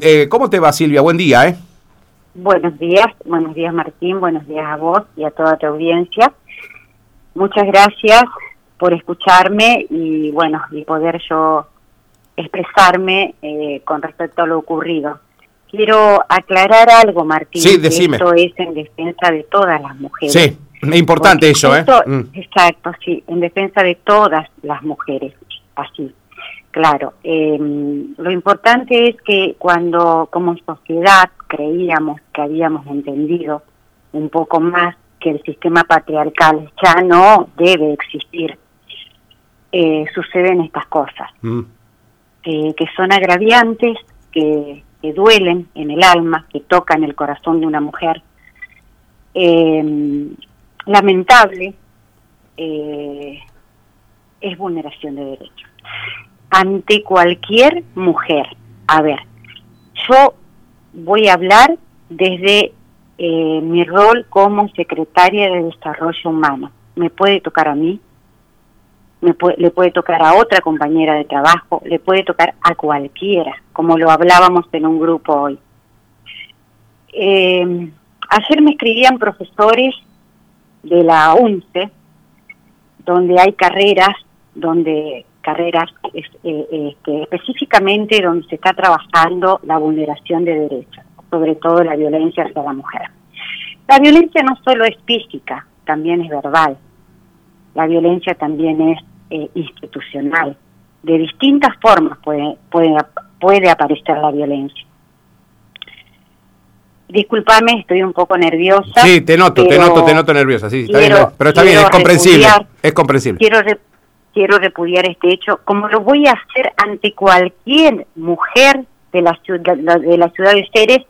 Eh, ¿Cómo te va Silvia? Buen día, ¿eh? Buenos días, buenos días Martín, buenos días a vos y a toda tu audiencia. Muchas gracias por escucharme y bueno, y poder yo expresarme eh, con respecto a lo ocurrido. Quiero aclarar algo, Martín. Sí, decime. esto es en defensa de todas las mujeres. Sí, importante eso, ¿eh? Mm. Exacto, sí, en defensa de todas las mujeres, así. Claro, eh, lo importante es que cuando como sociedad creíamos que habíamos entendido un poco más que el sistema patriarcal ya no debe existir, eh, suceden estas cosas, Mm. eh, que son agraviantes, que, que duelen en el alma, que tocan el corazón de una mujer. Eh, lamentable, eh, es vulneración de derechos ante cualquier mujer. A ver, yo voy a hablar desde eh, mi rol como secretaria de Desarrollo Humano. Me puede tocar a mí, me puede, le puede tocar a otra compañera de trabajo, le puede tocar a cualquiera, como lo hablábamos en un grupo hoy. Eh, ayer me escribían profesores de la UNCE, donde hay carreras, donde carreras eh, este, específicamente donde se está trabajando la vulneración de derechos, sobre todo la violencia hacia la mujer. La violencia no solo es física, también es verbal. La violencia también es eh, institucional. De distintas formas puede, puede, puede aparecer la violencia. Disculpame, estoy un poco nerviosa. Sí, te noto, te noto, te noto nerviosa, sí, está bien, pero está bien, es comprensible, es comprensible. quiero re- quiero repudiar este hecho como lo voy a hacer ante cualquier mujer de la ciudad de la ciudad de Ceres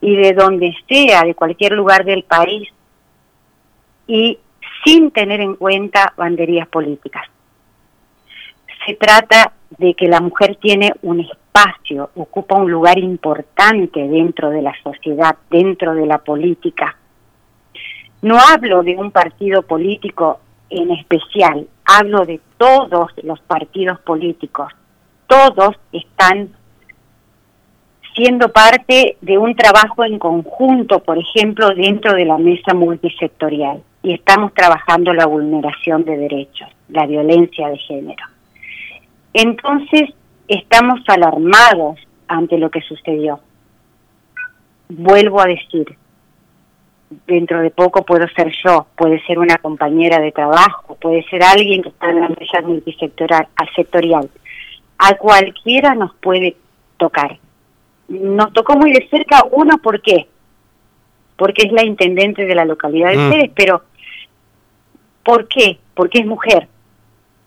y de donde sea de cualquier lugar del país y sin tener en cuenta banderías políticas se trata de que la mujer tiene un espacio, ocupa un lugar importante dentro de la sociedad, dentro de la política. No hablo de un partido político en especial, hablo de todos los partidos políticos. Todos están siendo parte de un trabajo en conjunto, por ejemplo, dentro de la mesa multisectorial. Y estamos trabajando la vulneración de derechos, la violencia de género. Entonces, estamos alarmados ante lo que sucedió. Vuelvo a decir, dentro de poco puedo ser yo, puede ser una compañera de trabajo, puede ser alguien que está en la mesa multisectorial, a sectorial. A cualquiera nos puede tocar. Nos tocó muy de cerca uno, ¿por qué? Porque es la intendente de la localidad de Mm. Ceres, pero ¿por qué? Porque es mujer.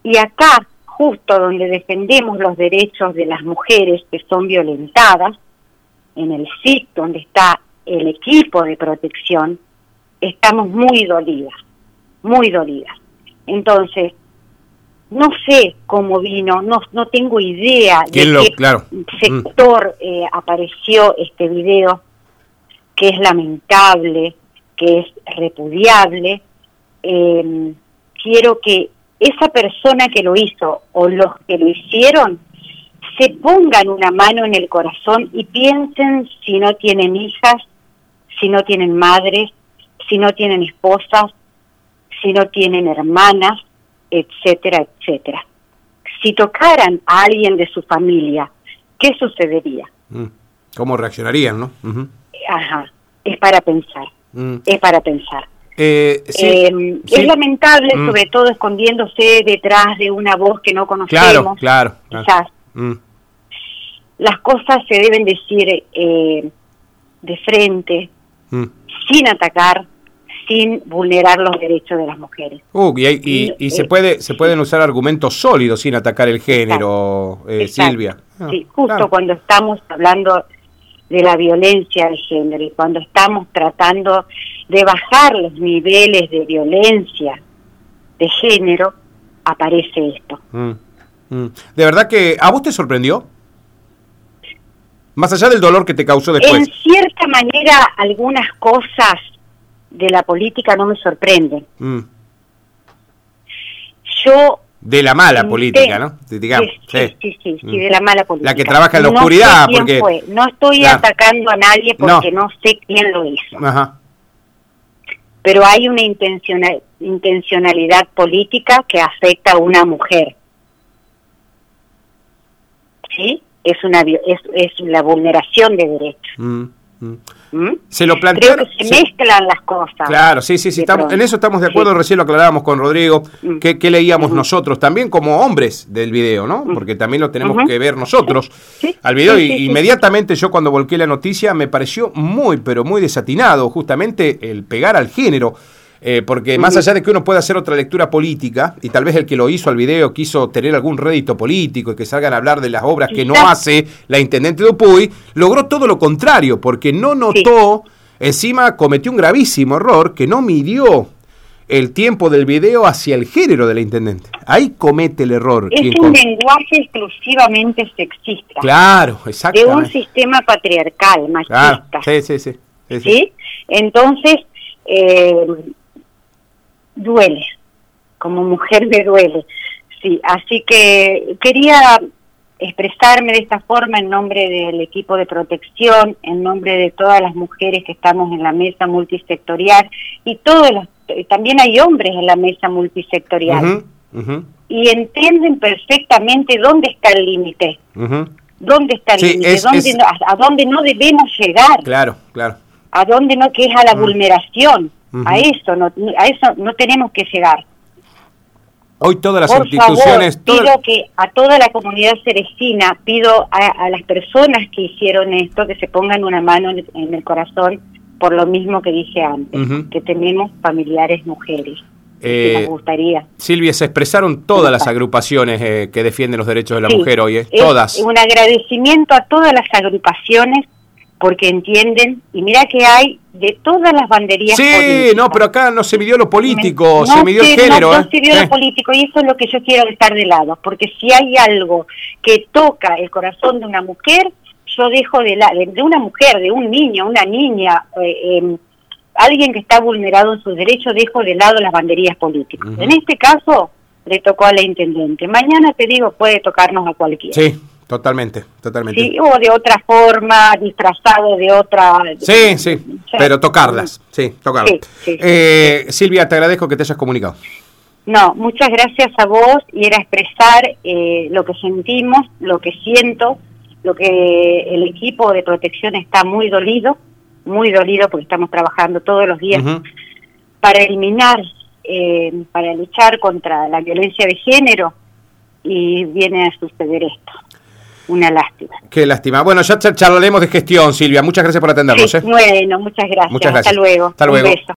Y acá, justo donde defendemos los derechos de las mujeres que son violentadas, en el SIC, donde está el equipo de protección, estamos muy dolidas, muy dolidas. Entonces, no sé cómo vino, no, no tengo idea de ¿Quién lo- qué claro. sector eh, apareció este video, que es lamentable, que es repudiable. Eh, quiero que esa persona que lo hizo o los que lo hicieron se pongan una mano en el corazón y piensen si no tienen hijas, si no tienen madres, si no tienen esposas, si no tienen hermanas, etcétera, etcétera. Si tocaran a alguien de su familia, ¿qué sucedería? Mm. ¿Cómo reaccionarían, no? Ajá, es para pensar, Mm. es para pensar. Eh, sí, Eh, sí. Es lamentable, Mm. sobre todo escondiéndose detrás de una voz que no conocemos. Claro, claro. claro. Quizás Mm. las cosas se deben decir eh, de frente, Mm. sin atacar, sin vulnerar los derechos de las mujeres. Uh, y, hay- y- y Y, se puede se pueden usar argumentos sólidos sin atacar el género, eh, Exacto. Silvia. Ah, Sí, justo claro. cuando estamos hablando de la violencia de género y cuando estamos tratando de bajar los niveles de violencia de género, aparece esto. Mm, mm. De verdad que a vos te sorprendió. Más allá del dolor que te causó después. En cierta manera, algunas cosas de la política no me sorprenden. Mm. Yo De la mala política, ¿no? Digamos, sí, sí, sí, sí, de la mala política. La que trabaja en la oscuridad, porque... No estoy atacando a nadie porque no. sé quién lo hizo. Ajá. Pero hay una intencionalidad política que afecta a una mujer. ¿Sí? Es una es, es la vulneración de derechos. Mm. Mm. ¿Mm? Se lo planteó. Creo que se, mezclan las cosas. Claro, sí, sí, sí. Estamos, en eso estamos de acuerdo. Recién lo aclarábamos con Rodrigo. Mm. ¿Qué, leíamos nosotros? También como hombres del video, ¿no? Porque también lo tenemos que ver nosotros al video. y inmediatamente yo cuando volqué la noticia me pareció muy, pero muy desatinado justamente el pegar al género. Eh, porque más allá de que uno pueda hacer otra lectura política, y tal vez el que lo hizo al video quiso tener algún rédito político y que salgan a hablar de las obras que no hace la intendente de Upuy, logró todo lo contrario, porque no notó, encima cometió un gravísimo error que no midió el tiempo del video hacia el género de la intendente. Ahí comete el error. Es un lenguaje exclusivamente sexista. Claro, exactamente. De un sistema patriarcal, machista. sí, sí, sí, sí, sí. Entonces, eh, duele, como mujer me duele. Sí, así que quería expresarme de esta forma en nombre del equipo de protección, en nombre de todas las mujeres que estamos en la mesa multisectorial y todos los, también hay hombres en la mesa multisectorial y entienden perfectamente dónde está el límite. ¿Dónde está el límite? ¿A dónde no debemos llegar? Claro, claro. ¿A dónde no? Que es a la vulneración. A eso no, a eso no tenemos que llegar. Hoy todas las instituciones... pido que a toda la comunidad cerestina, pido a, las personas que hicieron esto que se pongan una mano en, el corazón por lo mismo que dije antes, que tenemos familiares mujeres. Eh, nos gustaría. Silvia, se expresaron todas las agrupaciones eh, que defienden los derechos de la mujer hoy, ¿eh? todas. Un agradecimiento a todas las agrupaciones porque entienden, y mira que hay de todas las banderías sí, no, pero acá no se midió lo político, se midió el género. No, no se midió lo político, y eso es lo que yo quiero estar de lado, porque si hay algo que toca el corazón de una mujer, yo dejo de lado, de, una mujer, de un niño, una niña, eh, em, alguien que está vulnerado en sus derechos, dejo de lado las banderías políticas. En este caso, le tocó a la intendente. Mañana te digo, puede tocarnos a cualquiera. Sí, Totalmente, totalmente. Sí, o de otra forma, disfrazado de otra... Sí, sí, pero tocarlas, sí, tocarlas. eh, Silvia, te agradezco que te hayas comunicado. No, muchas gracias a vos y era expresar eh, lo que sentimos, lo que siento, lo que el equipo de protección está muy dolido, muy dolido porque estamos trabajando todos los días para eliminar, eh, para luchar contra la violencia de género y viene a suceder esto una lástima. Qué lástima. Bueno, ya charlaremos de gestión, Silvia. Muchas gracias por atendernos. ¿eh? Bueno, muchas gracias. Hasta luego. Hasta luego. Un beso.